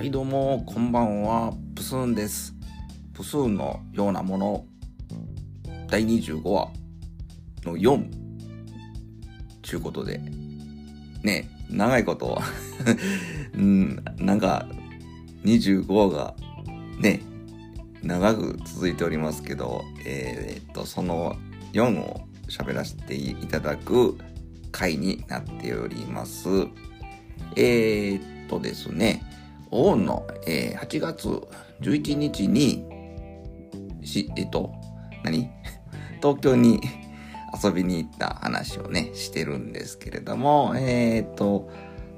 はいどうもこんばんは。プスーンです。プスーンのようなもの。第25話の4ちゅうことで。ね長いこと。うんなんか25話がね長く続いておりますけどえー、っとその4を喋らせていただく回になっております。えー、っとですね。オーンの、えー、8月11日に、し、えっと、何？東京に 遊びに行った話をね、してるんですけれども、えっ、と、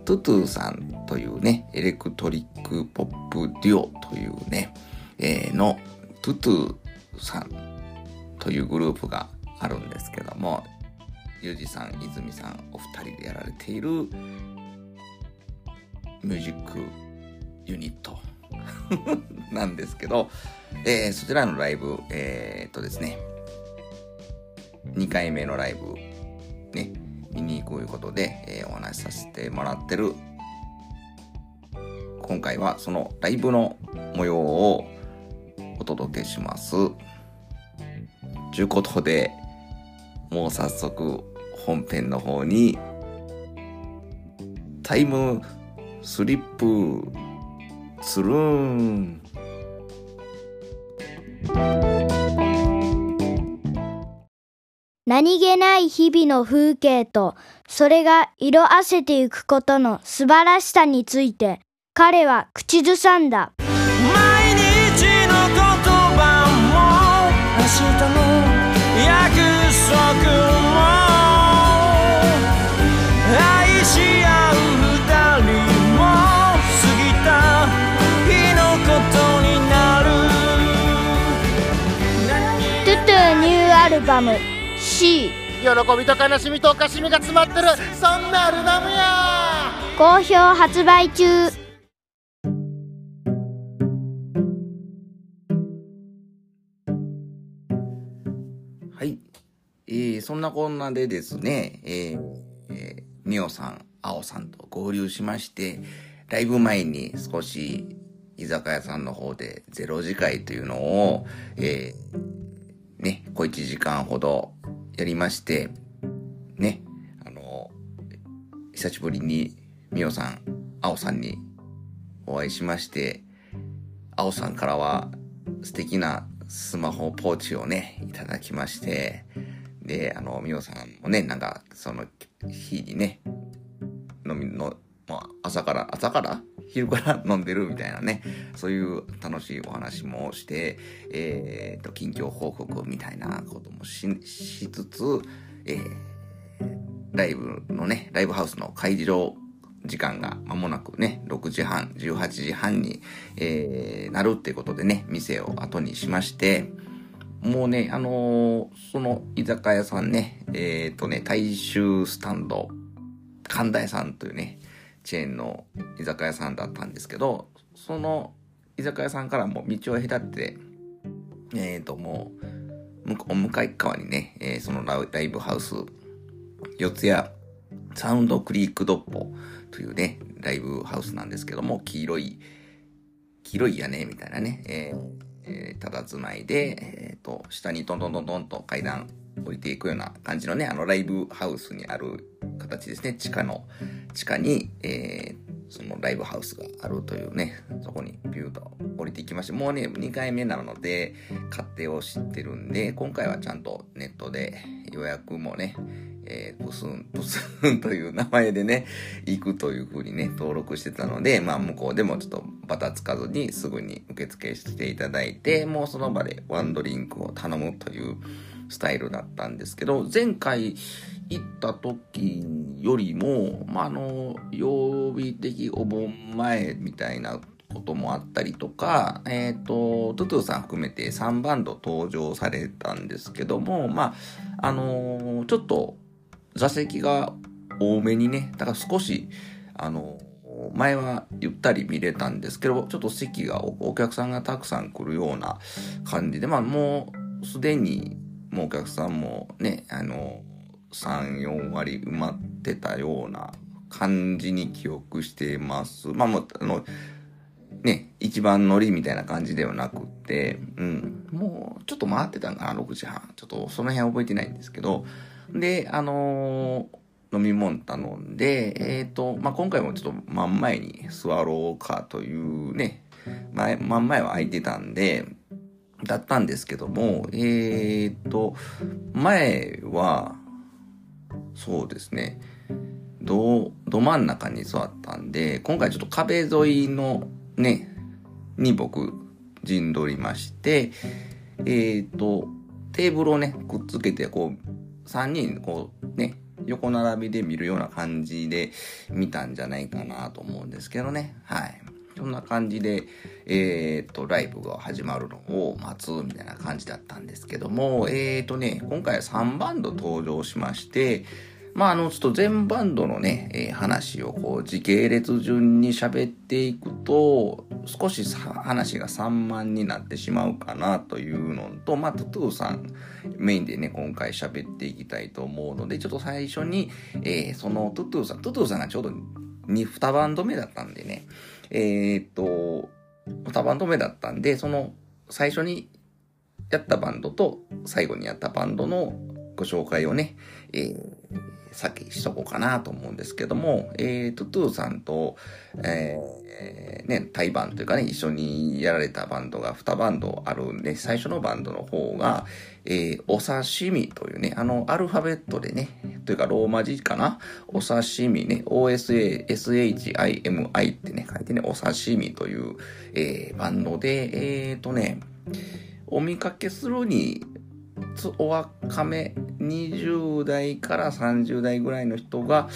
トゥトゥさんというね、エレクトリックポップデュオというね、えー、のトゥトゥさんというグループがあるんですけども、ゆうじさん、泉さん、お二人でやられているミュージックユニット なんですけど、えー、そちらのライブ、えー、っとですね、2回目のライブ、ね、見に行くということで、えー、お話しさせてもらってる、今回はそのライブの模様をお届けします。ということで、もう早速本編の方にタイムスリップつるん。何気ない日々の風景とそれが色あせてゆくことの素晴らしさについて彼は口ずさんだューアルバム。C 喜びと悲しみとおかしみが詰まってる。そんなアルバムや。好評発売中。はい。えー、そんなこんなでですね、えー、えー、みおさん、あおさんと合流しまして、ライブ前に少し居酒屋さんの方でゼロ次会というのを、えー、ね、小1時間ほどやりまして、ね、あの、久しぶりにみおさん、あおさんにお会いしまして、あおさんからは素敵なスマホポーチをね、いただきまして、で、あの、みおさんもね、なんか、その日にね、飲みの、まあ、朝から、朝から昼から飲んでるみたいなね、そういう楽しいお話もして、えー、と、近況報告みたいなこともしつつ、えー、ライブのね、ライブハウスの会場時間が間もなくね、6時半、18時半に、えー、なるってことでね、店を後にしまして、もうね、あのーその居酒屋さんね、えっ、とね、大衆スタンド、神田屋さんというね、チェーンの居酒屋さんだったんですけど、その居酒屋さんからも道を隔って、えっ、ともう、向こう向かい側にね、えーそのライブハウス、四谷サウンドクリークドッポというね、ライブハウスなんですけども、黄色い、黄色い屋根みたいなね、えーえー、ただつまいで、えっ、と、下にトントントントンと階段降りていくような感じのね、あのライブハウスにある形ですね。地下の、地下に、えーそのライブハウスがあるというね、そこにビューと降りていきまして、もうね、2回目なので、勝手を知ってるんで、今回はちゃんとネットで予約もね、えー、プスン、プスン という名前でね、行くという風にね、登録してたので、まあ向こうでもちょっとバタつかずにすぐに受付していただいて、もうその場でワンドリンクを頼むというスタイルだったんですけど、前回行った時よりも、まあ、あの、曜日的お盆前みたいなこともあったりとか、えっ、と、トゥトゥさん含めて3バンド登場されたんですけども、まあ、あのちょっと座席が多めにね、だから少し、あの前はゆったり見れたんですけど、ちょっと席がお客さんがたくさん来るような感じで、まあもうすでにもうお客さんもね、あの、3、4割埋まってたような感じに記憶してます。まあもう、あの、ね、一番乗りみたいな感じではなくって、うん、もうちょっと回ってたんかな、6時半。ちょっとその辺覚えてないんですけど、で、あのー飲み物頼んで、えっ、と、まあ、今回もちょっと真ん前に座ろうかというね、前、真ん前は空いてたんで、だったんですけども、えっ、と、前は、そうですね、ど、ど真ん中に座ったんで、今回ちょっと壁沿いのね、に僕、陣取りまして、えっ、と、テーブルをね、くっつけて、こう、3人、こう、ね、横並びで見るような感じで見たんじゃないかなと思うんですけどね。はい。そんな感じで、えっ、と、ライブが始まるのを待つみたいな感じだったんですけども、えっ、とね、今回は3バンド登場しまして、まあ、あの、ちょっと全バンドのね、えー話をこう、時系列順に喋っていくと、少し話が散漫になってしまうかなというのと、まあ、トゥトゥさんメインでね、今回喋っていきたいと思うので、ちょっと最初に、えーそのトゥトゥさん、トゥトゥさんがちょうど2、2バンド目だったんでね、えーっと、2バンド目だったんで、その最初にやったバンドと最後にやったバンドのご紹介をね、えー先しとこうかなと思うんですけども、えーと、トゥーさんと、えーね、対バンというかね、一緒にやられたバンドが2バンドあるんで、最初のバンドの方が、えーお刺身というね、あの、アルファベットでね、というかローマ字かな？お刺身ね、OSA、SHIMI ってね、書いてね、お刺身という、えーバンドで、えーとね、お見かけするに、つお若め20代から30代ぐらいの人が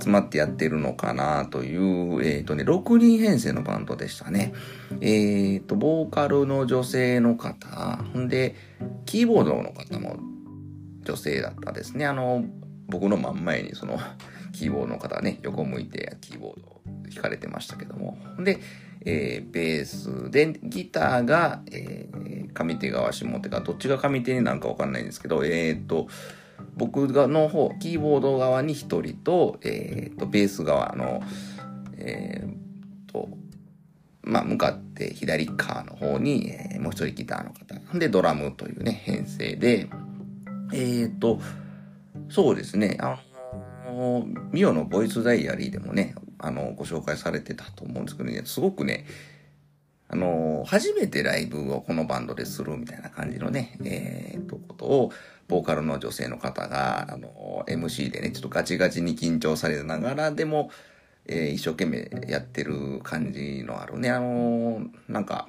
集まってやってるのかなという、えっ、とね、6人編成のバンドでしたね。えっ、と、ボーカルの女性の方、ほんで、キーボードの方も女性だったですね。あの、僕の真ん前にその、キーボードの方ね、横向いてキーボードを弾かれてましたけども。ほんで、えーベースで、ギターが、えー上手側、下手側、どっちが上手になるかわかんないんですけど、えーと、僕がの方、キーボード側に一人と、えーと、ベース側の、えーと、まあ、向かって左側の方に、えーもう一人ギターの方。で、ドラムというね、編成で、えっと、そうですね、あの、ミオのボイスダイアリーでもね、あの、ご紹介されてたと思うんですけどね、すごくね、あの、初めてライブをこのバンドでするみたいな感じのね、えー、と、ことを、ボーカルの女性の方が、あの、MC でね、ちょっとガチガチに緊張されながら、でも、えー一生懸命やってる感じのあるね、あの、なんか、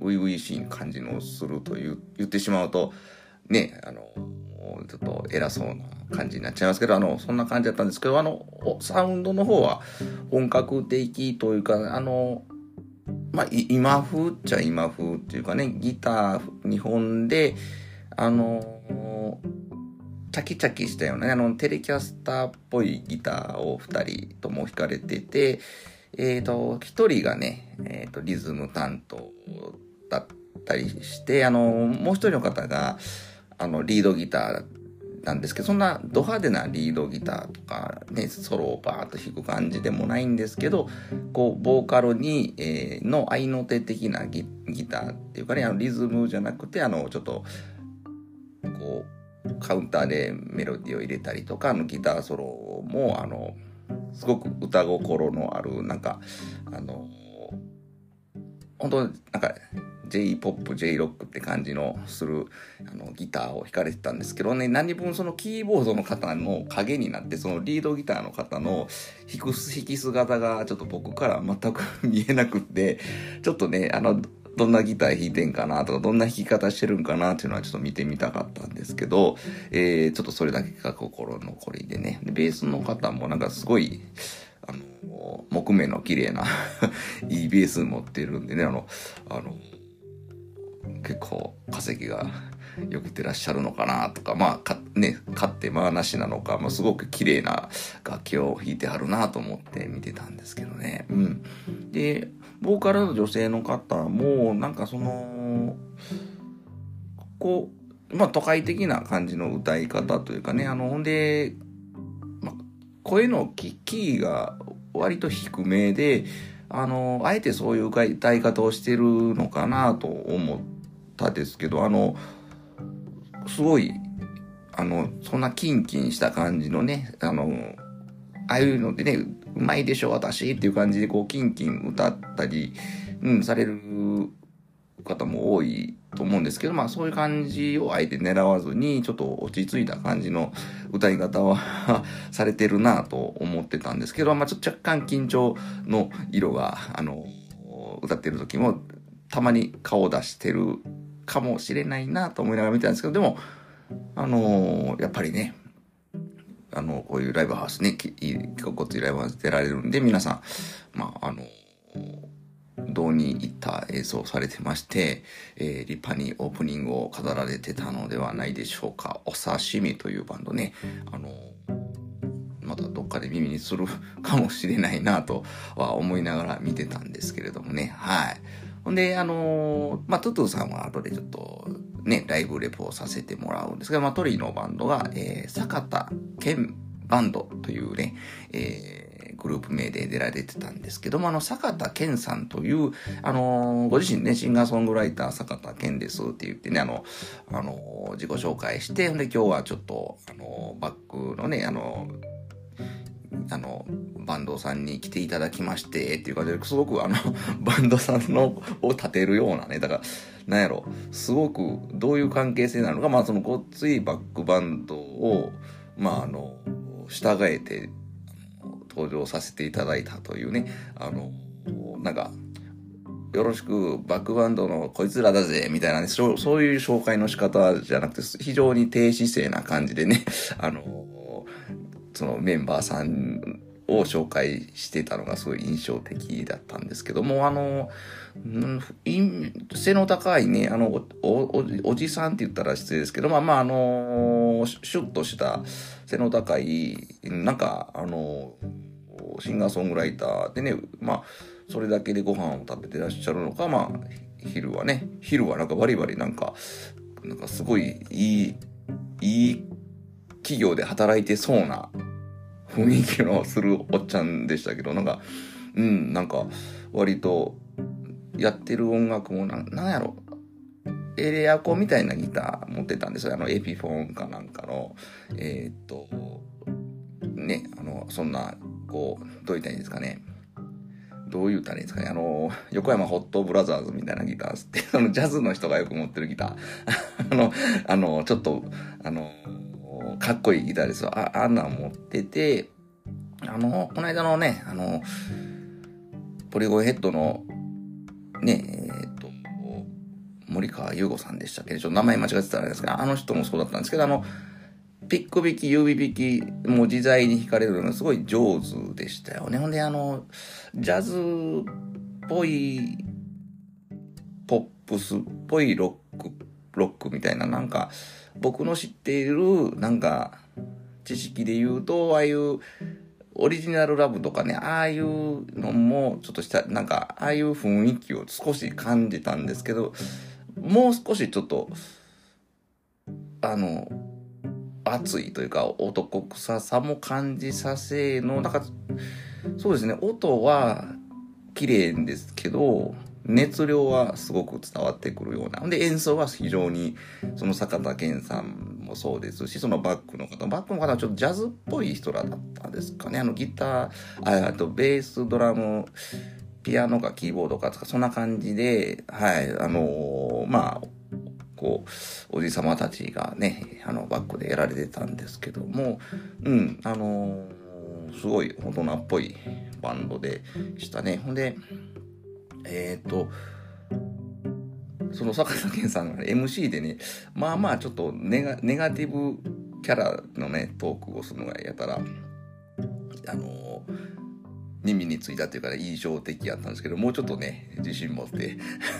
初々しい感じのすると、言ってしまうと、ね、あの、ちょっと偉そうな感じになっちゃいますけど、あの、そんな感じだったんですけど、あの、サウンドの方は本格的というか、あの、まあ、今風？っちゃ今風っていうかね、ギター2本で、あのチャキチャキしたようなね、あの、テレキャスターっぽいギターを2人とも弾かれてて、えっ、と、1人がね、えっ、と、リズム担当だったりして、あの、もう1人の方が、あの、リードギターだっなんですけど、そんなド派手なリードギターとかね、ソロをバーッと弾く感じでもないんですけど、こう、ボーカルに、えーの合いの手的なギターっていうかね、あの、リズムじゃなくて、あの、ちょっと、こう、カウンターでメロディーを入れたりとか、あの、ギターソロも、あの、すごく歌心のある、なんか、あの、本当なんか、J-POP、J-ROCK って感じのするあのギターを弾かれてたんですけどね、何分そのキーボードの方の影になって、そのリードギターの方の弾く弾き姿がちょっと僕から全く見えなくって、ちょっとね、あの、どんなギター弾いてんかなとか、どんな弾き方してるんかなっていうのはちょっと見てみたかったんですけど、えー、ちょっとそれだけが心残りでね。でベースの方もなんかすごい、あの、木目の綺麗な いいベース持ってるんでね、あの、あの、結構稼ぎがよくてらっしゃるのかなとか、まあ、か、ね、勝ってまあなしなのか、まあ、すごく綺麗な楽器を弾いてはるなと思って見てたんですけどね。うん。で、ボーカルの女性の方も、なんかその、こう、まあ、都会的な感じの歌い方というかね、あの、ほんで、まあ、声のキキーが割と低めで、あの、あえてそういう歌い方をしてるのかなと思ってたですけど、あの、すごい、あの、そんなキンキンした感じのね、あの、ああいうのでね、うまいでしょ、私っていう感じで、こう、キンキン歌ったり、うん、される方も多いと思うんですけど、まあそういう感じをあえて狙わずに、ちょっと落ち着いた感じの 歌い方は されてるなと思ってたんですけど、まあちょっと若干緊張の色が、あの、歌ってる時もたまに顔を出してるかもしれないなと思いながら見てたんですけど、でも、あのやっぱりね、あの、こういうライブハウスね、き心地いライブハウス出られるんで、皆さん、まあ、あの堂に行った演奏されてまして、えー立派にオープニングを飾られてたのではないでしょうか。お刺身というバンドね、あのまたどっかで耳にするかもしれないなとは思いながら見てたんですけれどもね。はい。ほんで、あのーまあ、トゥトゥさんは後でちょっとね、ライブレポをさせてもらうんですが、まあ、トリのバンドが、えー、坂田健バンドというね、えーグループ名で出られてたんですけども、あの、坂田健さんという、あのーご自身ね、シンガーソングライター坂田健ですって言ってね、あの、あのー自己紹介して、ほんで今日はちょっと、あのバックのね、あのーあの、バンドさんに来ていただきまして、っていう感じで、すごくあの、バンドさんの、を立てるようなね、だから、なんやろ、すごくどういう関係性なのか、まあそのごっついバックバンドを、まああの、従えて、登場させていただいたというね、あの、なんか、よろしくバックバンドのこいつらだぜ、みたいなね、そうそういう紹介の仕方じゃなくて、非常に低姿勢な感じでね、あの、そのメンバーさんを紹介してたのがすごい印象的だったんですけども、あの、背の高いね、あの、お、お、じさんって言ったら失礼ですけど、まあまあ、あの、シュシュッとした背の高い、なんか、あの、シンガーソングライターでね、まあ、それだけでご飯を食べてらっしゃるのか、まあ、昼はね、昼はなんかバリバリなんか、なんかすごいいい、いい企業で働いてそうな雰囲気のするおっちゃんでしたけど、なんか、うん、なんか、割と、やってる音楽もなん、やろ、エレアコみたいなギター持ってたんですよ。あの、エピフォンかなんかの、えーっと、ね、あの、そんな、こう、どう言ったらいいんですかね。どう言ったらいいんですかね。あの、横山ホットブラザーズみたいなギターって、そのジャズの人がよく持ってるギター。あの、あの、ちょっと、あの、かっこいいギターですよ。あ、あんなん持ってて、あの、この間のね、あの、ポリゴンヘッドの、ね、えーっと、森川優吾さんでしたっけ？ねちょっと名前間違ってたらあれですが、あの人もそうだったんですけど、あの、ピック引き、指引き、もう自在に弾かれるのがすごい上手でしたよね。ほんで、あの、ジャズっぽい、ポップスっぽいロック、ロックみたいな、なんか、僕の知っている、なんか、知識で言うと、ああいう、オリジナルラブとかね、ああいうのも、ちょっとした、なんか、ああいう雰囲気を少し感じたんですけど、もう少しちょっと、あの、熱いというか、男臭さも感じさせの、なんか、そうですね、音は綺麗ですけど、熱量はすごく伝わってくるような。で、演奏は非常に、その坂田健さんもそうですし、そのバックの方、バックの方はちょっとジャズっぽい人らだったんですかね。あのギター、あとベース、ドラム、ピアノかキーボードかとか、そんな感じで、はい、あのーまあ、こう、おじさまたちがね、あの、バックでやられてたんですけども、うん、あのーすごい大人っぽいバンドでしたね。ほんで、えっ、と、その坂田健さんが、MC でね、まあまあちょっとネガネガティブキャラのね、トークをするのがやたら、あのーについたというか、ね、印象的やったんですけど、もうちょっとね、自信持って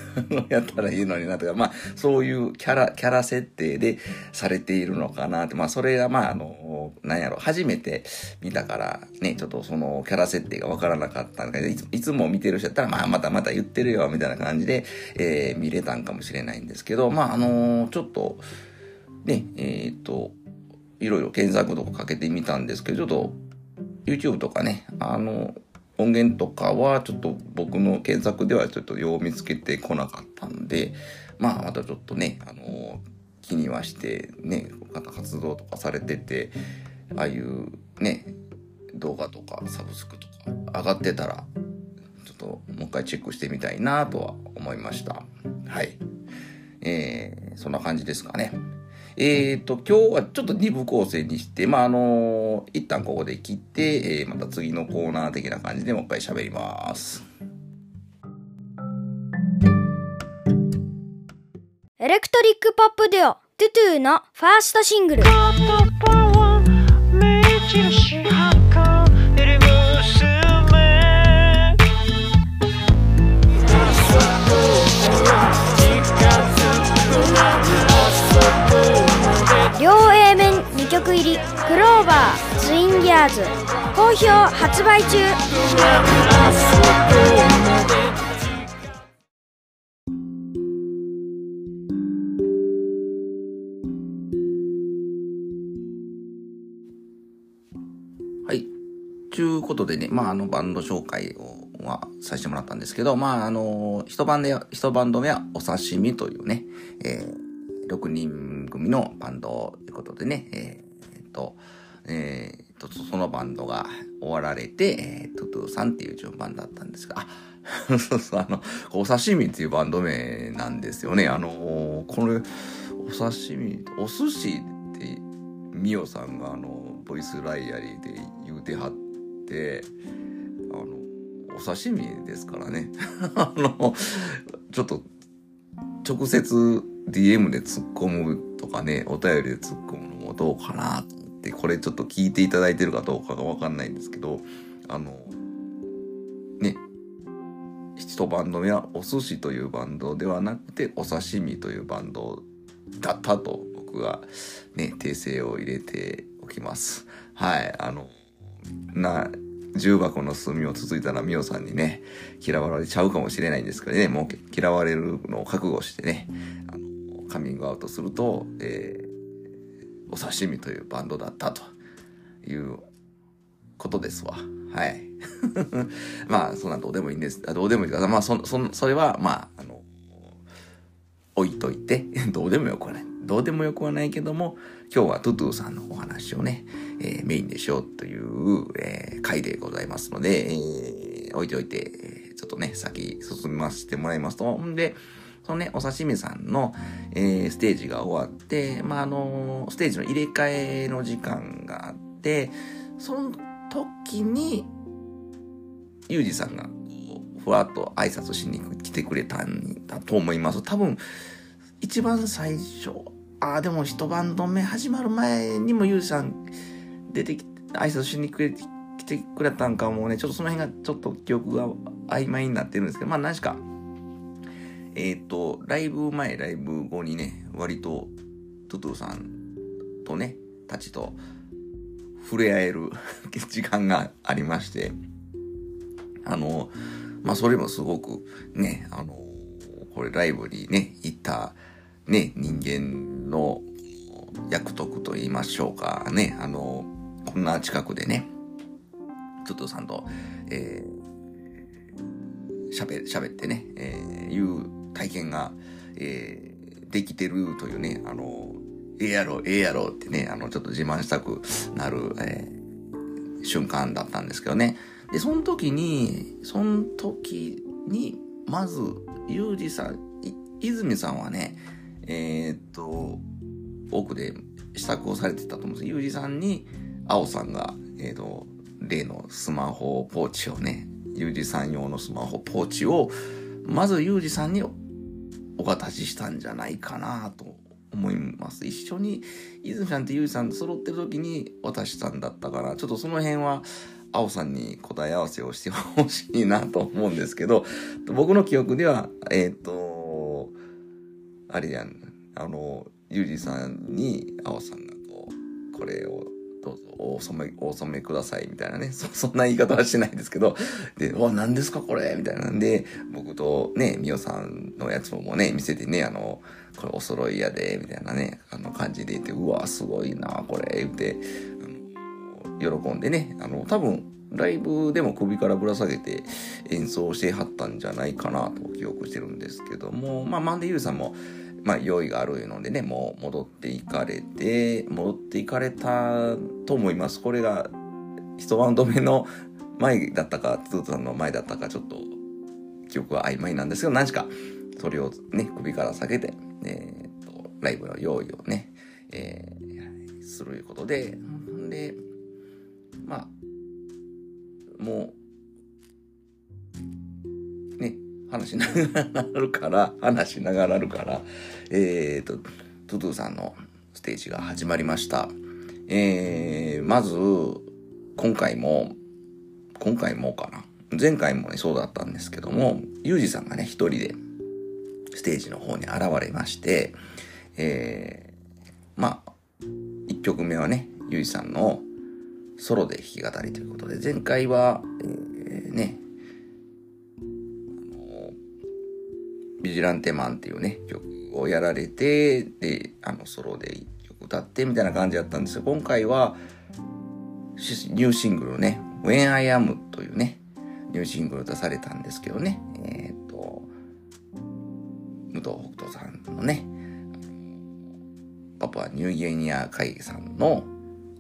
やったらいいのになとか、まあ、そういうキャラ、キャラ設定でされているのかなって、まあ、それが、まあ、あの、なんやろ、初めて見たから、ね、ちょっとそのキャラ設定がわからなかったんだけど、いついつも見てる人やったら、まあ、またまた言ってるよ、みたいな感じで、えー見れたんかもしれないんですけど、まあ、あのちょっと、ね、えっ、と、いろいろ検索とかかけてみたんですけど、ちょっと、YouTube とかね、あの、音源とかはちょっと僕の検索ではちょっとよう見つけてこなかったんで、まあまたちょっとね、あの、気にはしてね、活動とかされてて、ああいうね、動画とかサブスクとか上がってたら、ちょっともう一回チェックしてみたいなとは思いました。はい。えー、そんな感じですかね。えーと、今日はちょっと2部構成にして、まあ、あの一旦ここで切って、えーまた次のコーナー的な感じでもう一回喋ります。エレクトリックポップデュオトゥトゥのファーストシングルりクローバーツインギアーズ好評発売中はい。ちゅうことでね、まあ、あの、バンド紹介を、は、させてもらったんですけど、まあ、あの、一バンドや、一バンド目は、お刺身というね、えー、6人組のバンドということでね、え、えーっと、えー、と、そのバンドが終わられて、えー、トゥトゥさんっていう順番だったんですが、あ、そうそう、あの、お刺身っていうバンド名なんですよね。あの、これ、お刺身、お寿司って、ミオさんがあの、ボイスダイアリーで言うてはって、あの、お刺身ですからね。あの、ちょっと、直接 DM で突っ込むとかね、お便りで突っ込むのもどうかなとて、これちょっと聞いていただいてるかどうかがわかんないんですけど、あの、ね、一バンド目はお寿司というバンドではなくて、お刺身というバンドだったと僕がね、訂正を入れておきます。はい、あの、な、重箱の隅をつついたらミオさんにね、嫌われちゃうかもしれないんですけどね、もう嫌われるのを覚悟してね、あの、カミングアウトすると、えーお刺身というバンドだったということですわ。はい。まあ、そんなどうでもいいんです。どうでもいいかまあ、そ、そ、それは、まあ、あの、置いといて、どうでもよくはない。どうでもよくはないけども、今日はトゥトゥさんのお話をね、えーメインでしようという、えー回でございますので、えー置いておいて、ちょっとね、先進ませてもらいますと、んで、そのね、お刺身さんの、えーステージが終わって、まあ、あのステージの入れ替えの時間があって、その時に、ゆうじさんが、ふわっと挨拶しに来てくれたんだと思います。多分、一番最初、ああ、でも一バンド目始まる前にもゆうじさん出てきて、挨拶しに来てくれたんかもね、ちょっとその辺がちょっと記憶が曖昧になってるんですけど、まあ何しか、えっ、と、ライブ前、ライブ後にね、割と、トゥトゥさんとね、たちと触れ合える 時間がありまして、あの、まあ、それもすごくね、あの、これライブにね、行ったね、人間の役得と言いましょうかね、あの、こんな近くでね、トゥトゥさんと、えー、喋、喋ってね、えー、いう体験が、えー、できてるというね、あの、ええやろ、ええやろってね、あの、ちょっと自慢したくなる、えー瞬間だったんですけどね。で、その時に、その時に、まず、ゆうじさん、泉さんはね、えーっと、奥で支度をされてたと思うんですゆうじさんに、あおさんが、えーっと、例のスマホポーチをね、ゆうじさん用のスマホポーチを、まずゆうじさんにお渡ししたんじゃないかなと思います。一緒に、泉さんとゆうじさんと揃ってる時に渡したんだったから、ちょっとその辺は、あおさんに答え合わせをしてほしいなと思うんですけど、僕の記憶では、えっ、と、あれやん、あの、ゆうじさんに、あおさんがこう、これをどうぞお染め、お染めくださいみたいなね、そ、そんな言い方はしてないですけど、で、わ、何ですかこれみたいなんで、僕とね、みおさんのやつもね、見せてね、あの、これお揃いやで、みたいなね、あの感じで言って、うわ、すごいな、これ、言って、あの喜んでね、あの、多分、ライブでも首からぶら下げて演奏してはったんじゃないかなと記憶してるんですけども、まあ、マンデーユーさんも、まあ、用意があるのでね、もう戻っていかれて、戻っていかれたと思います。これが、一バウンド目の前だったか、ツートさんの前だったか、ちょっと、記憶は曖昧なんですけど、何しか、それをね、首から下げて、えー、と、ライブの用意をね、えー、することで、で、まあ、もう話しながらるから、話しながらなるから、えーと、トゥトゥさんのステージが始まりました。えー、まず、今回も、今回もかな。前回もね、そうだったんですけども、ユージさんがね、一人で、ステージの方に現れまして、えー、まあ、一曲目はね、ユージさんのソロで弾き語りということで、前回は、えーね、ビジュランテマンっていうね、曲をやられて、で、あの、ソロで一曲歌ってみたいな感じだったんですが、今回は、ニューシングルね、When I Am というね、ニューシングル出されたんですけどね、えっ、と、武藤北斗さんのね、パパニューギニア会議さんの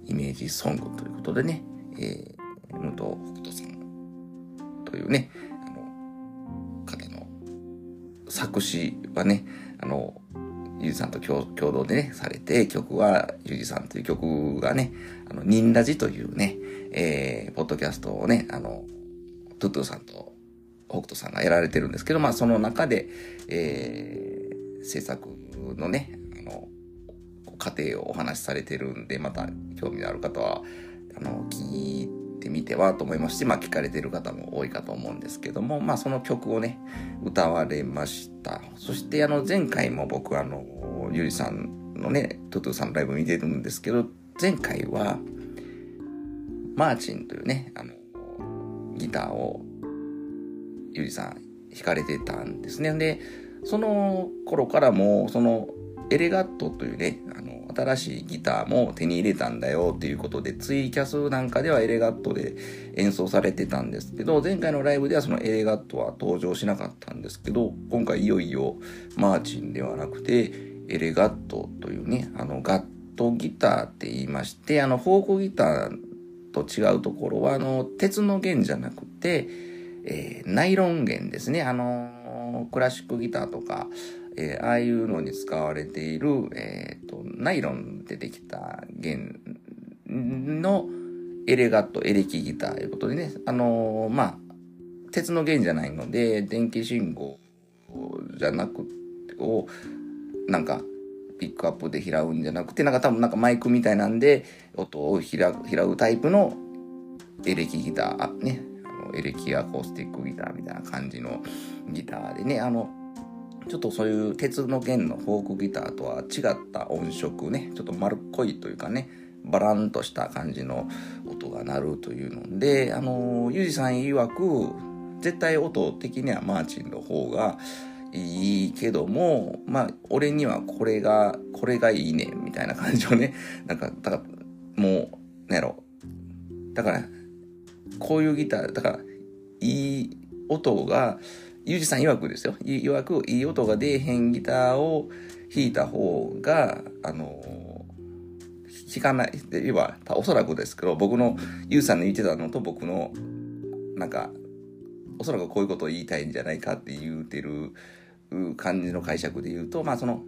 イメージソングということでね、えー、武藤北斗さんというね、作詞はね、あの、ゆうじさんと共同でね、されて、曲は、ゆうじさんという曲がね、あの、ニンラジというね、えー、ポッドキャストをね、あの、トゥトゥさんと北斗さんがやられてるんですけど、まあ、その中で、えー、制作のね、あの、過程をお話しされてるんで、また興味のある方は、あの、聞てみてはと思いますし、まあ聞かれてる方も多いかと思うんですけども、まあその曲をね、歌われました。そしてあの前回も僕あの、ゆりさんのね、トゥトゥさんのライブ見てるんですけど、前回は、マーチンというね、あの、ギターをゆりさん弾かれてたんですね。で、その頃からも、そのエレガットというね、あの、新しいギターも手に入れたんだよっていうことで、ツイキャスなんかではエレガットで演奏されてたんですけど、前回のライブではそのエレガットは登場しなかったんですけど、今回いよいよマーチンではなくて、エレガットというね、あの、ガットギターって言いまして、あの、フォークギターと違うところは、あの、鉄の弦じゃなくて、えーナイロン弦ですね。あの、クラシックギターとか、えーああいうのに使われている、えーと、ナイロンでできた弦のエレガット、エレキギターということでね、あのーまあ、鉄の弦じゃないので、電気信号じゃなくを、なんか、ピックアップで拾うんじゃなくて、なんか多分なんかマイクみたいなんで、音を拾うタイプのエレキギター、ね、エレキアコースティックギターみたいな感じのギターでね、あの、ちょっとそういう鉄の弦のフォークギターとは違った音色ね、ちょっと丸っこいというかね、バランとした感じの音が鳴るというので、あの、ユージさん曰く、絶対音的にはマーチンの方がいいけども、まあ、俺にはこれが、これがいいね、みたいな感じをね、なんか、だから、もう、なんやろ。だから、こういうギター、だから、いい音が、ユージさん曰くですよ。い曰く、いい音が出えへんギターを弾いた方が、あの弾かない、って言えば、おそらくですけど、僕の、ユージさんの言ってたのと僕の、なんか、おそらくこういうことを言いたいんじゃないかって言うてる感じの解釈で言うと、まあその、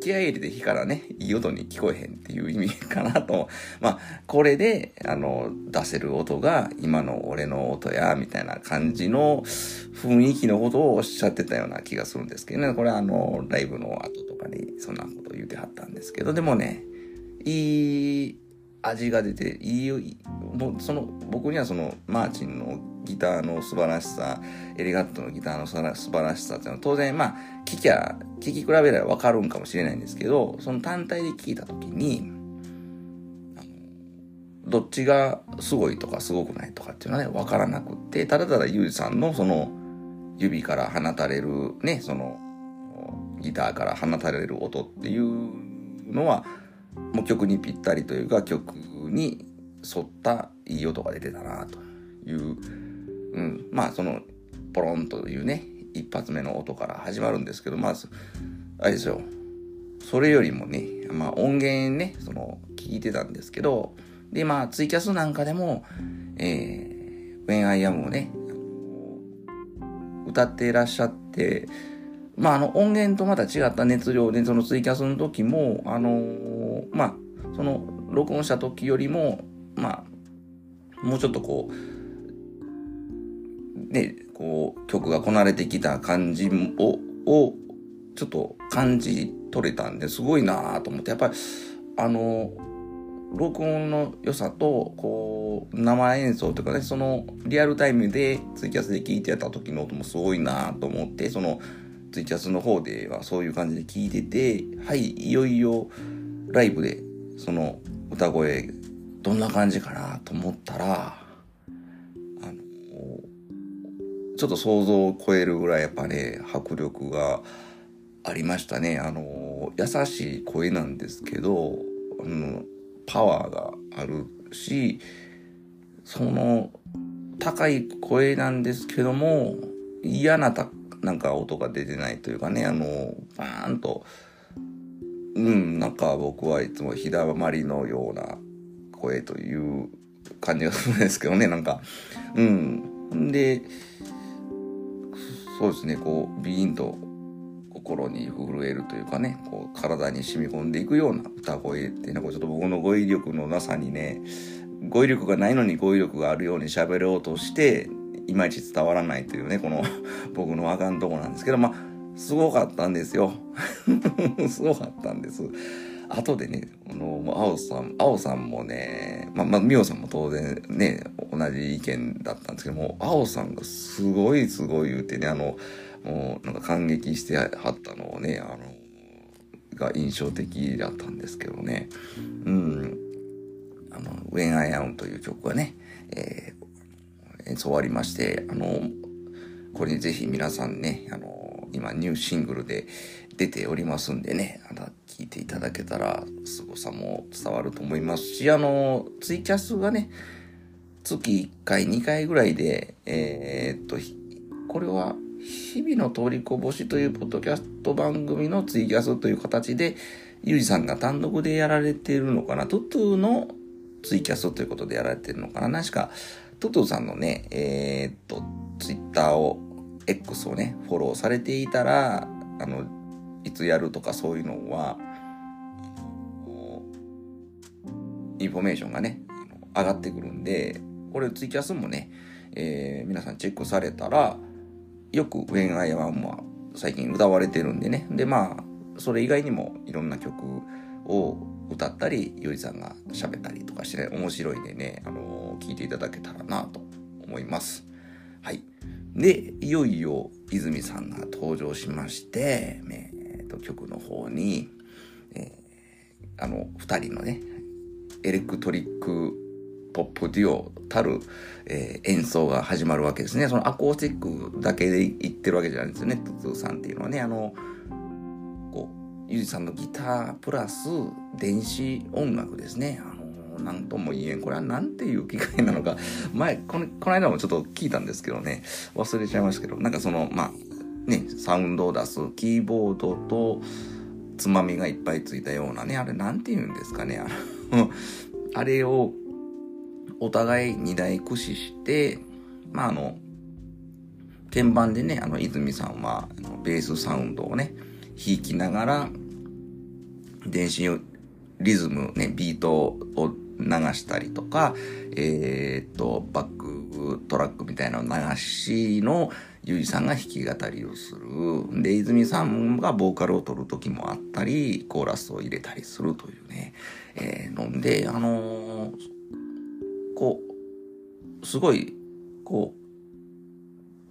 気合入れて火からね、いい音に聞こえへんっていう意味かなと。まあ、これで、あの、出せる音が今の俺の音や、みたいな感じの雰囲気のことをおっしゃってたような気がするんですけどね。これあの、ライブの後とかにそんなこと言うてはったんですけど、でもね、いい味が出て、いいよ、もうその、僕にはその、マーチンのギターの素晴らしさ、エレガットのギターの素晴らしさっていうのは当然、まあ、聞きゃ、聞き比べればわかるんかもしれないんですけど、その単体で聞いたときに、どっちがすごいとかすごくないとかっていうのはね、わからなくって、ただただユージさんのその、指から放たれる、ね、その、ギターから放たれる音っていうのは、もう曲にぴったりというか、曲に沿ったいい音が出てたなという、うん、まあそのポロンというね一発目の音から始まるんですけどまずあれですよ。それよりもね、まあ、音源ねその聞いてたんですけどでまあツイキャスなんかでも「えー、When I Am」をね歌っていらっしゃってまああの音源とまた違った熱量でそのツイキャスの時もあのまあその録音した時よりもまあもうちょっとこうねこう曲がこなれてきた感じををちょっと感じ取れたんですごいなと思ってやっぱりあの録音の良さとこう生演奏というかねそのリアルタイムでツイキャスで聴いてた時の音もすごいなと思ってそのツイキャスの方ではそういう感じで聴いててはいいよいよライブでその歌声どんな感じかなと思ったらあのちょっと想像を超えるぐらいやっぱね迫力がありましたね。あの優しい声なんですけどあのパワーがあるしその高い声なんですけども嫌なたなんか音が出てないというかねあのバーンとうんなんか僕はいつも日だまりのような声という感じがするんですけどねなんか。うん。でそうですねこうビーンと心に震えるというかねこう体に染み込んでいくような歌声っていうのはちょっと僕の語彙力のなさにね語彙力がないのに語彙力があるように喋ろうとしていまいち伝わらないというねこの僕のあかんとこなんですけどまあすごかったんですよ。すごかったんです。後でねあの青さん青さんもねまあまあ美桜さんも当然ね同じ意見だったんですけども青さんがすごいすごい言うてねあのもうなんか感激してはったのをねあのが印象的だったんですけどね。うん。あの「When I Am」という曲はね、えー、演奏終わりましてあのこれにぜひ皆さんねあの今ニューシングルで出ておりますんでねあの聞いていただけたら凄さも伝わると思いますしあのツイキャスがね月1回2回ぐらいでえー、っとこれは日々の通りこぼしというポッドキャスト番組のツイキャスという形で、ゆうじさんが単独でやられているのかな、トゥトゥのツイキャスということでやられてるのかな。確か、トトゥさんのね、えー、っと、ツイッターを、X をね、フォローされていたら、あの、いつやるとかそういうのは、インフォメーションがね、上がってくるんで、これツイキャスもね、えー、皆さんチェックされたら、よく「When I Am」は最近歌われてるんでね。でまあそれ以外にもいろんな曲を歌ったりゆりさんが喋ったりとかしてね面白いんでね、あのー、聞いていただけたらなと思います。はい。でいよいよ泉さんが登場しまして、えー、と曲の方に、えー、あの2人のねエレクトリックポップデュオたる、えー、演奏が始まるわけですね。そのアコースティックだけで言ってるわけじゃないんですよね。トゥトゥさんっていうのはね、あの、こう、ゆうじさんのギタープラス電子音楽ですね。あ、なんとも言えん。これはなんていう機械なのか。前、この、この間もちょっと聞いたんですけどね、忘れちゃいましたけど、なんかその、まあ、ね、サウンドを出すキーボードとつまみがいっぱいついたようなね、あれなんて言うんですかね。あの あれをお互い2台駆使して、まああの、鍵盤でね、あの、泉さんは、ベースサウンドをね、弾きながら、電子リズム、ね、ビートを流したりとか、えー、っと、バックトラックみたいなの流しの、ゆうじさんが弾き語りをする。で、泉さんがボーカルを取る時もあったり、コーラスを入れたりするというね、えー、ので、あのーこう、すごい、こう、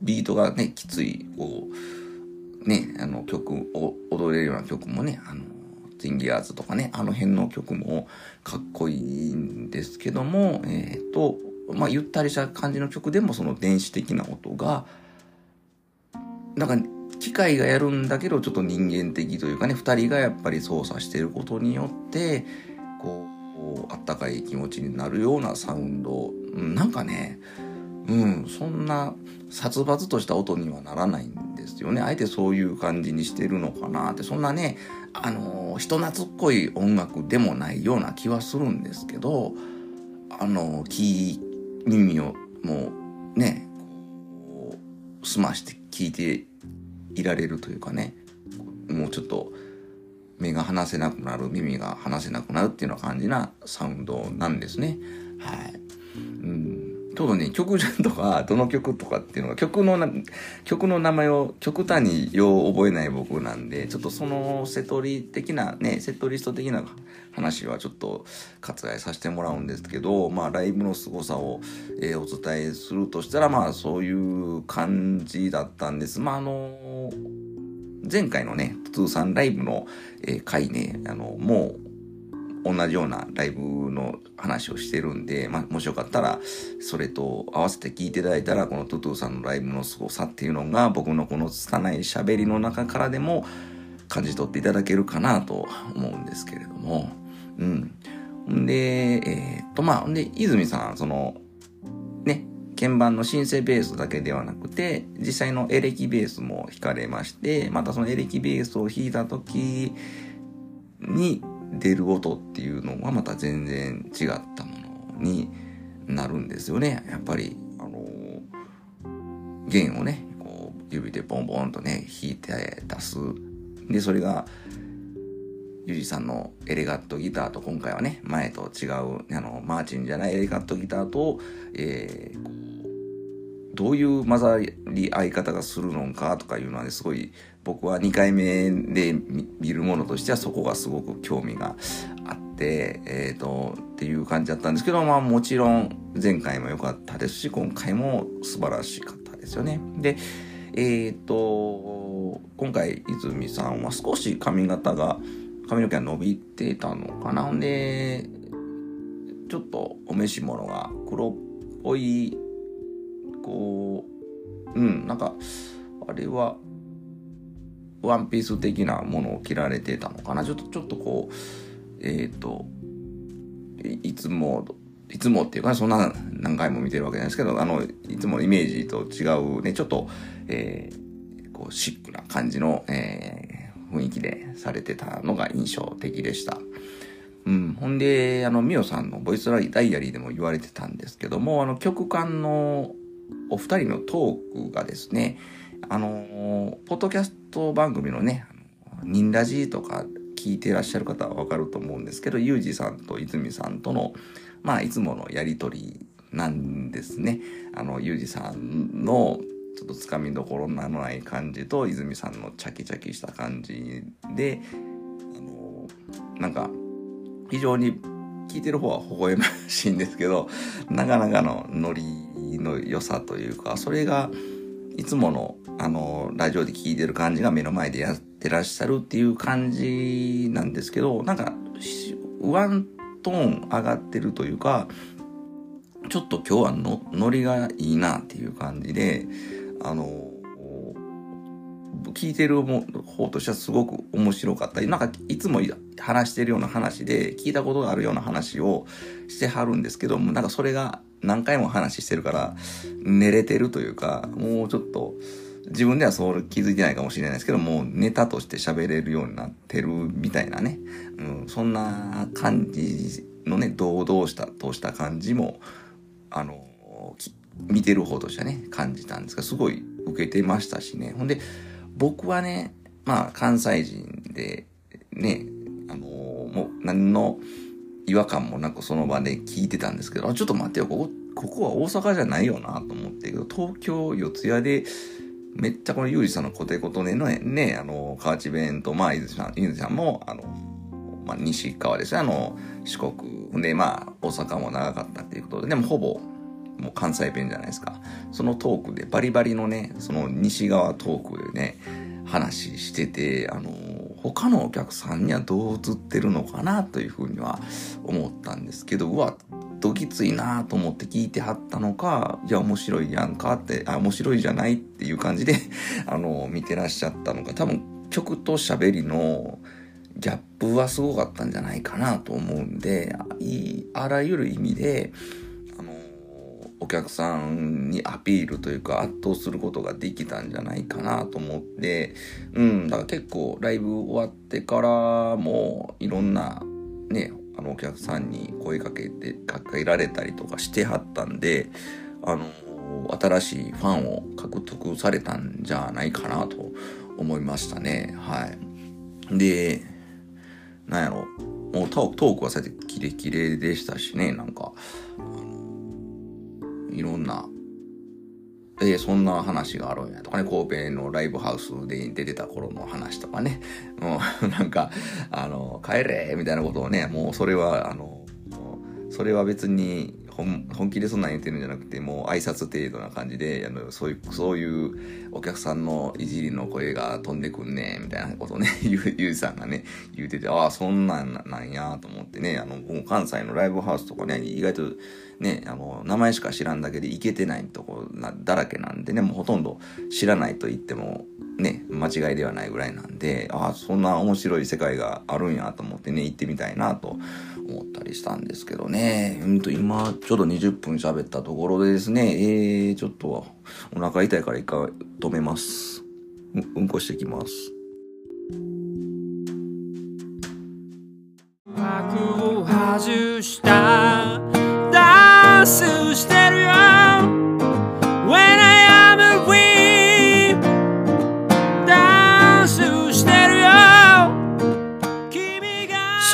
ビートがね、きつい、こう、ね、あの曲を踊れるような曲もね、あの、ティンギアーズとかね、あの辺の曲もかっこいいんですけども、えっ、ー、と、まあ、ゆったりした感じの曲でもその電子的な音が、なんか、機械がやるんだけど、ちょっと人間的というかね、二人がやっぱり操作してることによって、こう、あったかい気持ちになるようなサウンド。うんなんかねうんそんな殺伐とした音にはならないんですよねあえてそういう感じにしてるのかなってそんなねあの人懐っこい音楽でもないような気はするんですけどあの聞耳をもうねこう澄まして聞いていられるというかねもうちょっと目が離せなくなる耳が離せなくなるっていうような感じなサウンドなんですね。はい。うんちょうどね、曲順とか、どの曲とかっていうのが、曲の、曲の名前を極端によう覚えない僕なんで、ちょっとそのセトリ的なね、セットリスト的な話はちょっと割愛させてもらうんですけど、まあライブの凄さを、えーお伝えするとしたら、まあそういう感じだったんです。まああの前回のね、トゥーさんライブの、えー回ね、あの、もう、同じようなライブの話をしてるんで、まあ、もしよかったら、それと合わせて聞いていただいたら、このトゥトゥさんのライブの凄さっていうのが、僕のこの拙い喋りの中からでも感じ取っていただけるかなと思うんですけれども、うん。で、えーっと、まあ、んで、泉さん、その、ね、鍵盤のシンセベースだけではなくて、実際のエレキベースも弾かれまして、またそのエレキベースを弾いた時に出る音っていうのはまた全然違ったものになるんですよね。やっぱり、あの弦をね、こう指でボンボンとね、弾いて出す。で、それが、ユージさんのエレガットギターと今回はね、前と違う、あの、マーチンじゃないエレガットギターと、えーこうどういう混ざり合い方がするのかとかいうのはね、すごい僕は2回目で見るものとしてはそこがすごく興味があって、えっ、と、っていう感じだったんですけど、まあもちろん前回も良かったですし、今回も素晴らしかったですよね。で、えっ、と、今回泉さんは少し髪型が、髪の毛が伸びてたのかな。んで、ちょっとお召し物が黒っぽいこう、うん、なんか、あれは、ワンピース的なものを着られてたのかな。ちょっと、ちょっとこう、えっ、と、いつも、いつもっていうか、そんな何回も見てるわけじゃないですけど、あの、いつものイメージと違うね、ちょっと、えーこう、シックな感じの、えー雰囲気でされてたのが印象的でした。うん。ほんで、あの、ミオさんのボイスダイアリーでも言われてたんですけども、あの、曲間のお二人のトークがですね、あの、ポッドキャスト番組のね、ニンラジーとか聞いてらっしゃる方はわかると思うんですけど、ユージさんと泉さんとの、まあ、いつものやりとりなんですね。あの、ユージさんの、ちょっとつかみどころのない感じと、泉さんのチャキチャキした感じで、あの、なんか、非常に聞いてる方は微笑ましいんですけど、なかなかのノリの良さというか、それがいつものあの、ラジオで聞いてる感じが目の前でやってらっしゃるっていう感じなんですけど、なんか、ワントーン上がってるというか、ちょっと今日はのノリがいいなっていう感じで、あの、聞いてる方としてはすごく面白かったり、なんかいつも話してるような話で、聞いたことがあるような話をしてはるんですけども、なんかそれが何回も話してるから、寝れてるというか、もうちょっと、自分ではそう気づいてないかもしれないですけど、もうネタとして喋れるようになってるみたいなね、うん、そんな感じのね、堂々したとした感じも、あの、見てる方としてはね、感じたんですが、すごい受けてましたしね。ほんで、僕はね、まあ、関西人で、ね、あの、もう何の違和感もなくその場で聞いてたんですけど、ちょっと待ってよ、ここ、ここは大阪じゃないよなと思ってけど、東京四谷で、めっちゃこのユージさんのコテコテね、ね、あの、河内弁と、まあ、伊豆さん、伊豆さんも、あの、まあ、西側ですね、あの、四国で、まあ、大阪も長かったっていうことで、でもほぼ、もう関西弁じゃないですか。そのトークでバリバリのね、その西側トークでね、話してて、あの、他のお客さんにはどう映ってるのかなというふうには思ったんですけど、うわ、どぎついなと思って聞いてはったのか、いや、面白いやんかって、あ、面白いじゃないっていう感じで、あの、見てらっしゃったのか、多分曲と喋りのギャップはすごかったんじゃないかなと思うんで、いいあらゆる意味で、お客さんにアピールというか圧倒することができたんじゃないかなと思って、うん、だから結構ライブ終わってからもいろんなね、あのお客さんに声かけて、かけられたりとかしてはったんで、あの、新しいファンを獲得されたんじゃないかなと思いましたね。はい。で、なんやろ、もうトークはさてキレキレでしたしね、なんか、あのいろんな、えーそんな話があるんやとかね、神戸のライブハウスで出てた頃の話とかね、もう なんか、あの、帰れみたいなことをね、もうそれは、あの、それは別に本本気でそんなん言ってるんじゃなくて、もう挨拶程度な感じで、あのそういう、そういうお客さんのいじりの声が飛んでくんね、みたいなことをね、ゆうゆうじさんがね、言うてて、ああ、そんなんなんやと思ってね、あの、関西のライブハウスとかね、意外とね、あの、名前しか知らんだけで行けてないとこなだらけなんでね、もうほとんど知らないと言っても、ね、間違いではないぐらいなんで、ああ、そんな面白い世界があるんやと思ってね、行ってみたいなと思ったりしたんですけどね。うんと、今、ちょうど20分喋ったところでですね、えー、ちょっと、お腹痛いから一回止めます。ううんこしてきます。幕を外したダンスしてるよ。When I am free ダンスしてるよ。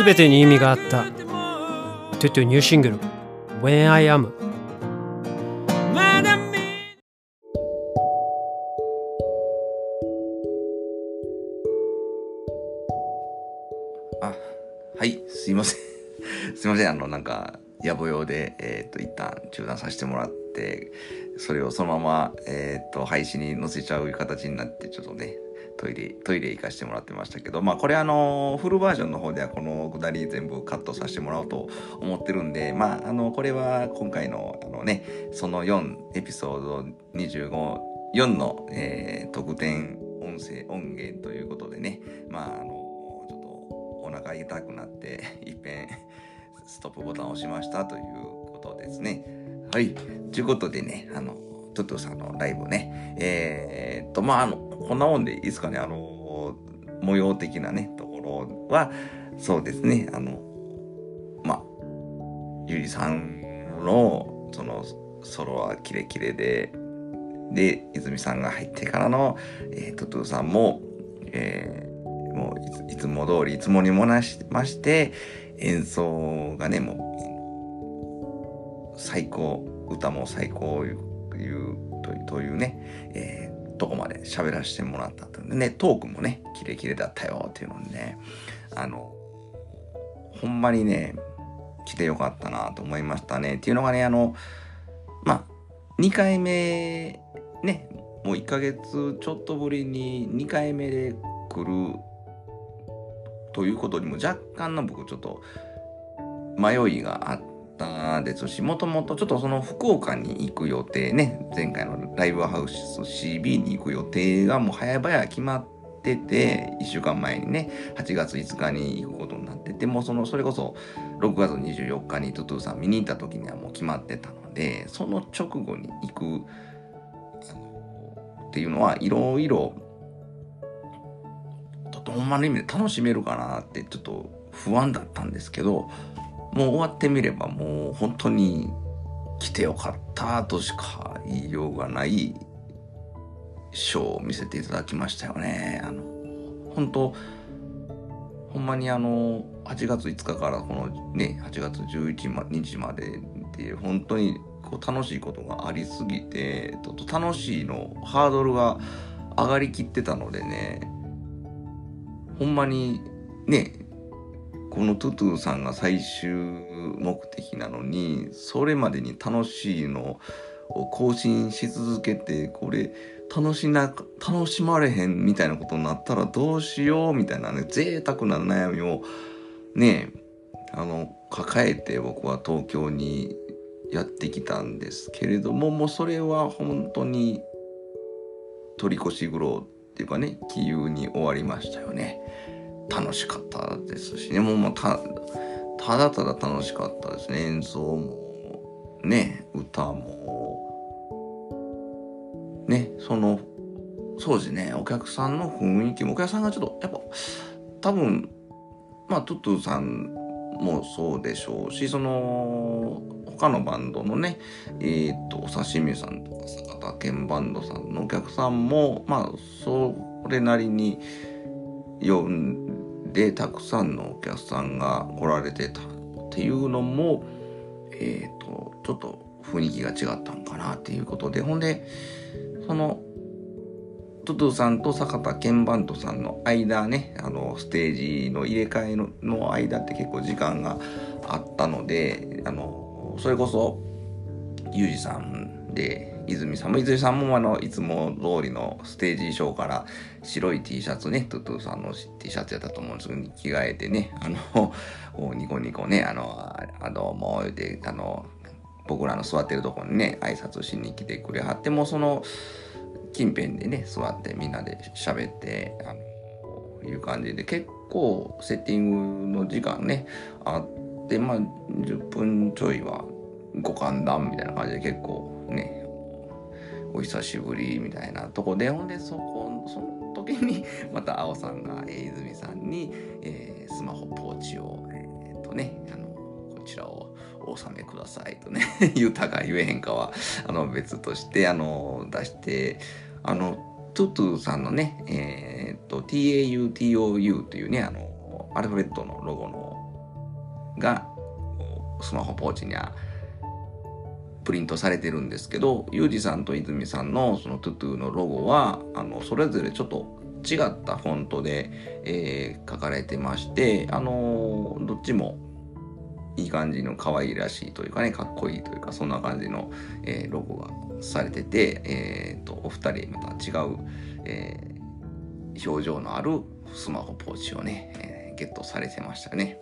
べてに意味があった。トゥトゥニューシングル。When I Am あ、はい、すいません。すいません、あの、なんか、野暮用で、えっ、と、一旦中断させてもらって、それをそのまま、えっ、と、配信に載せちゃう形になって、ちょっとね、トイレ、トイレ行かしてもらってましたけど、まあ、これあの、フルバージョンの方ではこのくだり全部カットさせてもらおうと思ってるんで、まあ、あの、これは今回の、あのね、その4、エピソード25、4の、えー特典音声、音源ということでね、まあ、あの、ちょっと、お腹痛くなって、いっぺん、ストップボタンを押しましたということですね。はい。ということでね、あの、トゥトゥさんのライブね、えーっと、まあ、あの、こんなもんでいいですかね、あの、模様的なね、ところは、そうですね、あの、まあ、ゆりさんの、その、ソロはキレキレで、で、泉さんが入ってからの、えー、トゥトゥさんも、えーもういついつも通り、いつもにもなしまして、演奏がね、もう、最高、歌も最高いう、というというね、えーとこまで喋らせてもらったんでね、トークもね、キレキレだったよっていうのにね、あの、ほんまにね、来てよかったなと思いましたね。っていうのがね、あの、まあ、2回目、ね、もう1ヶ月ちょっとぶりに2回目で来るということにも若干の僕ちょっと迷いがあったですし、もともとちょっとその福岡に行く予定ね、前回のライブハウス CB に行く予定がもう早々決まってて、1週間前にね、8月5日に行くことになってて、もうその、それこそ6月24日にトゥトゥさん見に行った時にはもう決まってたので、その直後に行く、っていうのはいろいろっとほんまの意味で楽しめるかなってちょっと不安だったんですけど、もう終わってみればもう本当に来てよかったとしか言いようがないショーを見せていただきましたよね。あの、本当ほんまにあの、8月5日からこのね、8月11日までで、本当にこう楽しいことがありすぎて、ちょっと楽しいのハードルが上がりきってたのでね、ほんまにね、このトゥトゥさんが最終目的なのに、それまでに楽しいのを更新し続けて、これ楽しな、楽しまれへんみたいなことになったらどうしようみたいなね、贅沢な悩みをね、あの、抱えて僕は東京にやってきたんですけれども、もうそれは本当に取り越し苦労っていうかね、気憂に終わりましたよね。楽しかったですしね、もうもうた、ただただ楽しかったですね。演奏も、ね、歌も、ね、その、そうですね、お客さんの雰囲気も、お客さんがちょっと、やっぱ、多分、まあ、トゥトゥさんもそうでしょうし、その、他のバンドのね、えっ、と、お刺身さんとか坂田鍵バンドさんのお客さんも、まあ、それなりに呼んで、たくさんのお客さんが来られてたっていうのも、えっ、と、ちょっと雰囲気が違ったんかなっていうことで、ほんで、その、トトゥさんと坂田鍵盤トさんの間ね、あの、ステージの入れ替えのの間って結構時間があったので、あの、それこそ、ゆうじさんで、泉さんも、泉さんもあの、いつも通りのステージ衣装から白い T シャツね、トゥトゥさんの T シャツやったと思うんですけど、着替えてね、あの、こうニコニコね、あの、あどうも、言うて、あの、僕らの座ってるとこにね、挨拶しに来てくれはって、もうその、近辺でね、座ってみんなで喋って、あの、いう感じで、結構セッティングの時間ね、あって、まあ、10分ちょいはご歓談みたいな感じで結構ね、お久しぶりみたいなとこで、ほんで、そこ、その時に、また青さんが、えー泉さんに、えースマホポーチを、えーっとね、あの、こちらをお納めくださいとね、言うたか言えへんかは、あの、別として、あの、出して、あの、トゥトゥさんのね、えーっと、TAUTOU というね、あの、アルファベットのロゴの、が、スマホポーチには、プリントされてるんですけど、ユージさんと泉さんのそのトゥトゥのロゴは、あの、それぞれちょっと違ったフォントで、えー書かれてまして、あのーどっちもいい感じの可愛らしいというかね、かっこいいというか、そんな感じの、えーロゴがされてて、えーと、お二人また違う、えー表情のあるスマホポーチをね、えゲットされてましたね。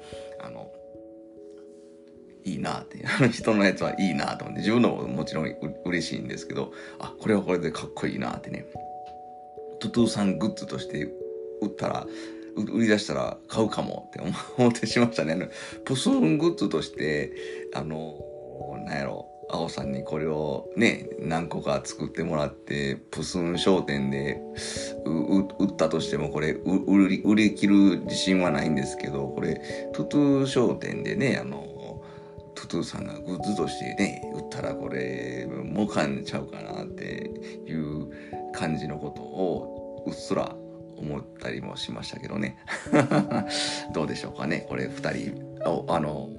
いいなって、あ の人のやつはいいなと思って、自分のももちろんう嬉しいんですけど、あ、これはこれでかっこいいなってね。トゥトゥさんグッズとして売ったら、売り出したら買うかもって思 ってしましたね。あのプスングッズとして、あの、なんやろ、青さんにこれをね、何個か作ってもらって、プスン商店で売ったとしても、これ売り、売り切る自信はないんですけど、これ、トゥトゥ商店でね、あの、トゥトゥさんがグッズとしてね、売ったらこれ、儲かんちゃうかなっていう感じのことを、うっすら思ったりもしましたけどね。どうでしょうかね。これ二人、ああの、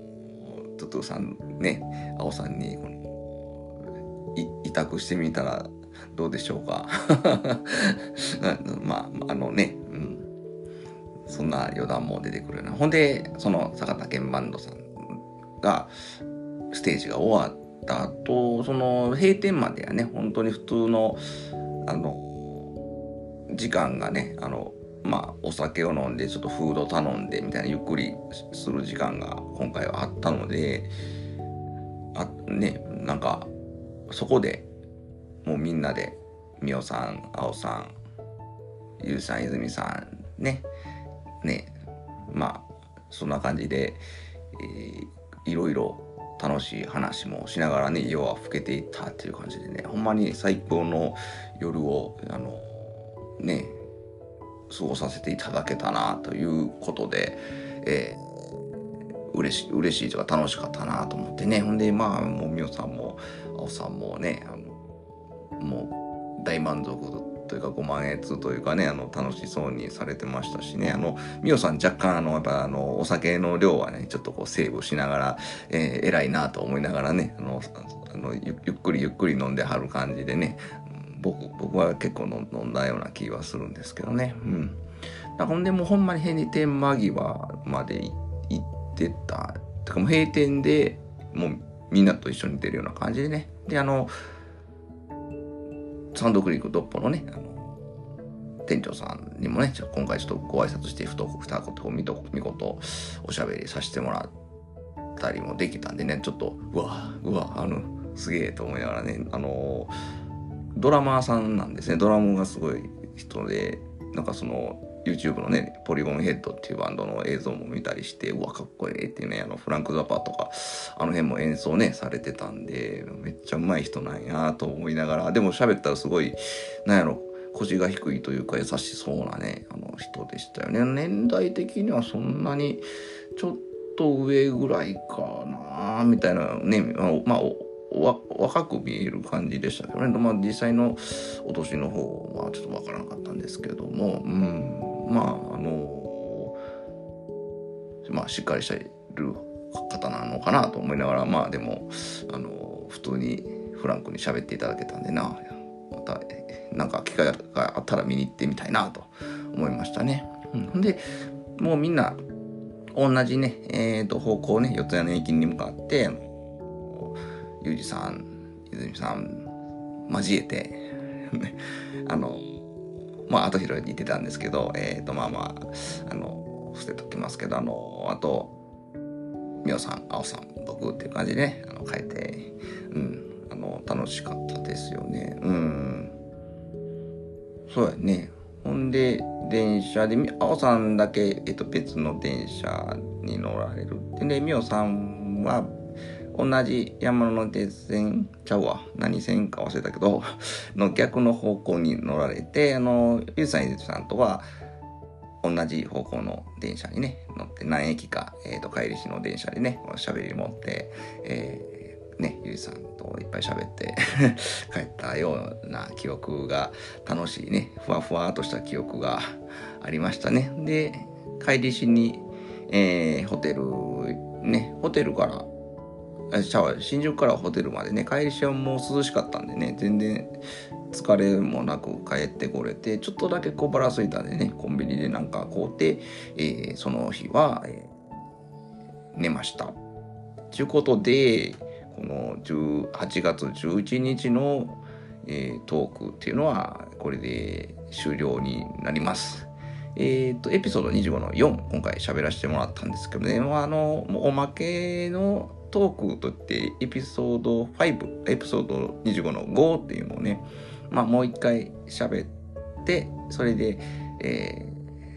トゥトゥさんね、青さんにこの委託してみたらどうでしょうか。まあ、あのね、うん。そんな余談も出てくるような。ほんで、その坂田鍵バンドさんが、ステージが終わった後、その閉店まではね、本当に普通の、あの、時間がね、あの、まあ、お酒を飲んで、ちょっとフード頼んで、みたいな、ゆっくりする時間が今回はあったので、あ、ね、なんか、そこでもうみんなで、みおさん、あおさん、ゆうさん、いずみさん、ね、ね、まあ、そんな感じで、えーいろいろ楽しい話もしながらね、夜は更けていったっていう感じでね、ほんまに最高の夜を、あの、ね、過ごさせていただけたなということで、えー嬉しい、嬉しいとか楽しかったなと思ってね。ほんで、まあ、もうみおさんも、あおさんもね、あの、もう大満足というかご満悦というかね、あの、楽しそうにされてましたしね、あの、みおさん若干あの、やっぱあの、お酒の量はね、ちょっとこうセーブしながら、えー偉いなと思いながらね、あの、あのゆっくりゆっくり飲んではる感じでね、僕、僕は結構飲んだような気はするんですけどね、うん。だからほんでもうほんまに閉店間際まで行ってた。てかもう閉店でもうみんなと一緒に出るような感じでね。で、あの、サンドクリークドッポのね、あの、店長さんにもね、ちょ今回ちょっとご挨拶して、ふと、二言、みと、みことおしゃべりさせてもらったりもできたんでね、ちょっと、うわ、うわ、あの、すげえと思いながらね、あの、ドラマーさんなんですね。ドラムがすごい人で、なんかその、YouTube のね、ポリゴンヘッドっていうバンドの映像も見たりして、うわ、かっこいいっていうね、あの、フランク・ザパーとか、あの辺も演奏ね、されてたんで、めっちゃ上手い人なんやと思いながら、でも喋ったらすごい、なんやろ、腰が低いというか優しそうなね、あの人でしたよね。年代的にはそんなに、ちょっと上ぐらいかなみたいなね、まあ、若く見える感じでしたけどね、まあ、実際のお年の方はちょっとわからなかったんですけども、うん、まああのまあしっかりしている方なのかなと思いながらまあでもあの普通にフランクに喋っていただけたんでなまたなんか機会があったら見に行ってみたいなと思いましたね。うん、でもうみんな同じね、えー、と方向ね四谷の駅に向かってゆうじさん、泉さん、交えて あの、まあ、あとひろに言ってたんですけど、えっ、ー、と、まあまあ、あの、捨てときますけど、あの、あと、みおさん、あおさん、僕っていう感じでね、あの、書いて、うん、あの、楽しかったですよね。うん。そうやね。ほんで、電車で、あおさんだけ、えっと、別の電車に乗られる。で、ね、みおさんは、同じ山手線ちゃうわ。何線か忘れたけど の逆の方向に乗られてあのゆうさんゆうさんとは同じ方向の電車にね乗って何駅か、えーと、帰りしの電車でね喋り持って、えー、ねゆうさんといっぱい喋って 帰ったような記憶が楽しいねふわふわとした記憶が ありましたね。で帰りしに、えー、ホテルねホテルからシャワー新宿からホテルまでね帰りしはもう涼しかったんでね全然疲れもなく帰ってこれてちょっとだけ小腹空いたんでねコンビニでなんか買うて、えー、その日は、えー、寝ました。ちゅうことでこの8月11日の、えー、トークっていうのはこれで終了になります。えっ、ー、と、エピソード25の4、今回喋らせてもらったんですけどね、あの、おまけのトークとってエピソード5、エピソード25の5っていうのをね、まあもう一回喋って、それで、え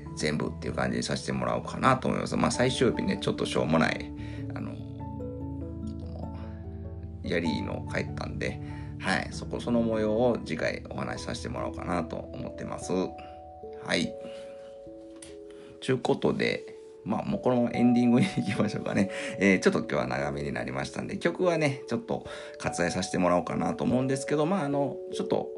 ー、全部っていう感じにさせてもらおうかなと思います。まあ最終日ね、ちょっとしょうもない、あの、やりの帰ったんで、はい、そこその模様を次回お話しさせてもらおうかなと思ってます。はい。ちゅうことで、まあもうこのエンディングに行きましょうかね。えー、ちょっと今日は長めになりましたんで、曲はね、ちょっと割愛させてもらおうかなと思うんですけど、まああの、ちょっと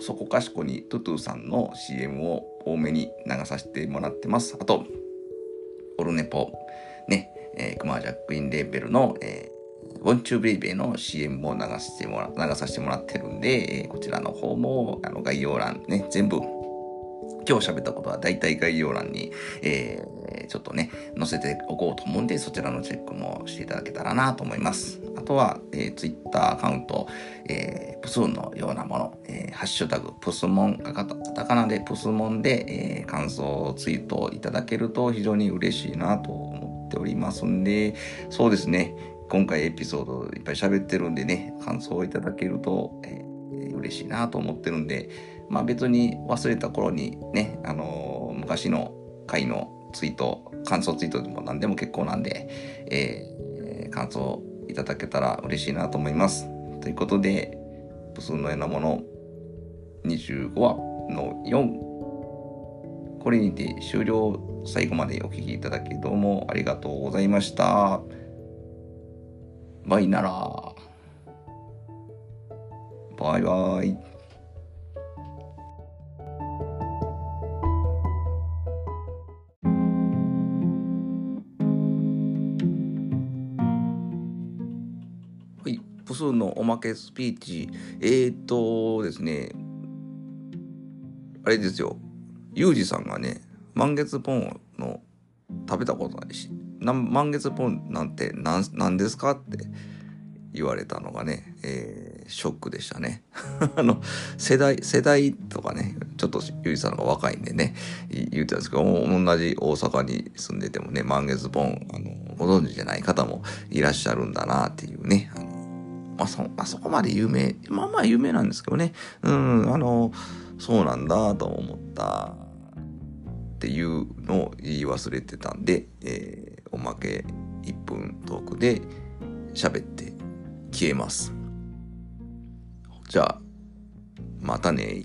そこかしこにトゥトゥさんの CM を多めに流させてもらってます。あと、オルネポ、ね、えー、クマジャックインレーベルの、えー、ウォンチューベイベーの CM も流してもら、流させてもらってるんで、え、こちらの方も、あの、概要欄ね、全部今日喋ったことは大体概要欄に、えー、ちょっとね、載せておこうと思うんで、そちらのチェックもしていただけたらなと思います。あとは、えー、Twitter アカウント、えー、プスーンのようなもの、えー、ハッシュタグ、プスモン、カタカナでプスモンで、えー、感想をツイートいただけると非常に嬉しいなと思っておりますんで、そうですね、今回エピソードいっぱい喋ってるんでね、感想をいただけると、えー、嬉しいなと思ってるんで、まあ別に忘れた頃にね、あのー、昔の回のツイート、感想ツイートでも何でも結構なんで、えー、感想いただけたら嬉しいなと思います。ということで、部数のようなもの25話の4、これにて終了最後までお聴きいただきどうもありがとうございました。バイなら。バイバイ。数のおまけスピーチ、えー、っとですね、あれですよ、ユージさんがね、満月ポンの食べたことないし、満月ポンなんて何何ですかって言われたのがね、えー、ショックでしたね。あの、世代、世代とかね、ちょっとゆいさんが若いんでね、言ってたんですけど、同じ大阪に住んでてもね、満月ポン、あの、ご存知じゃない方もいらっしゃるんだなっていうね、あのまあそ、まあ、そこまで有名、まあまあ有名なんですけどね。うん、あの、そうなんだと思ったっていうのを言い忘れてたんで、えーおまけ1分トークで喋って消えます。じゃあ、またね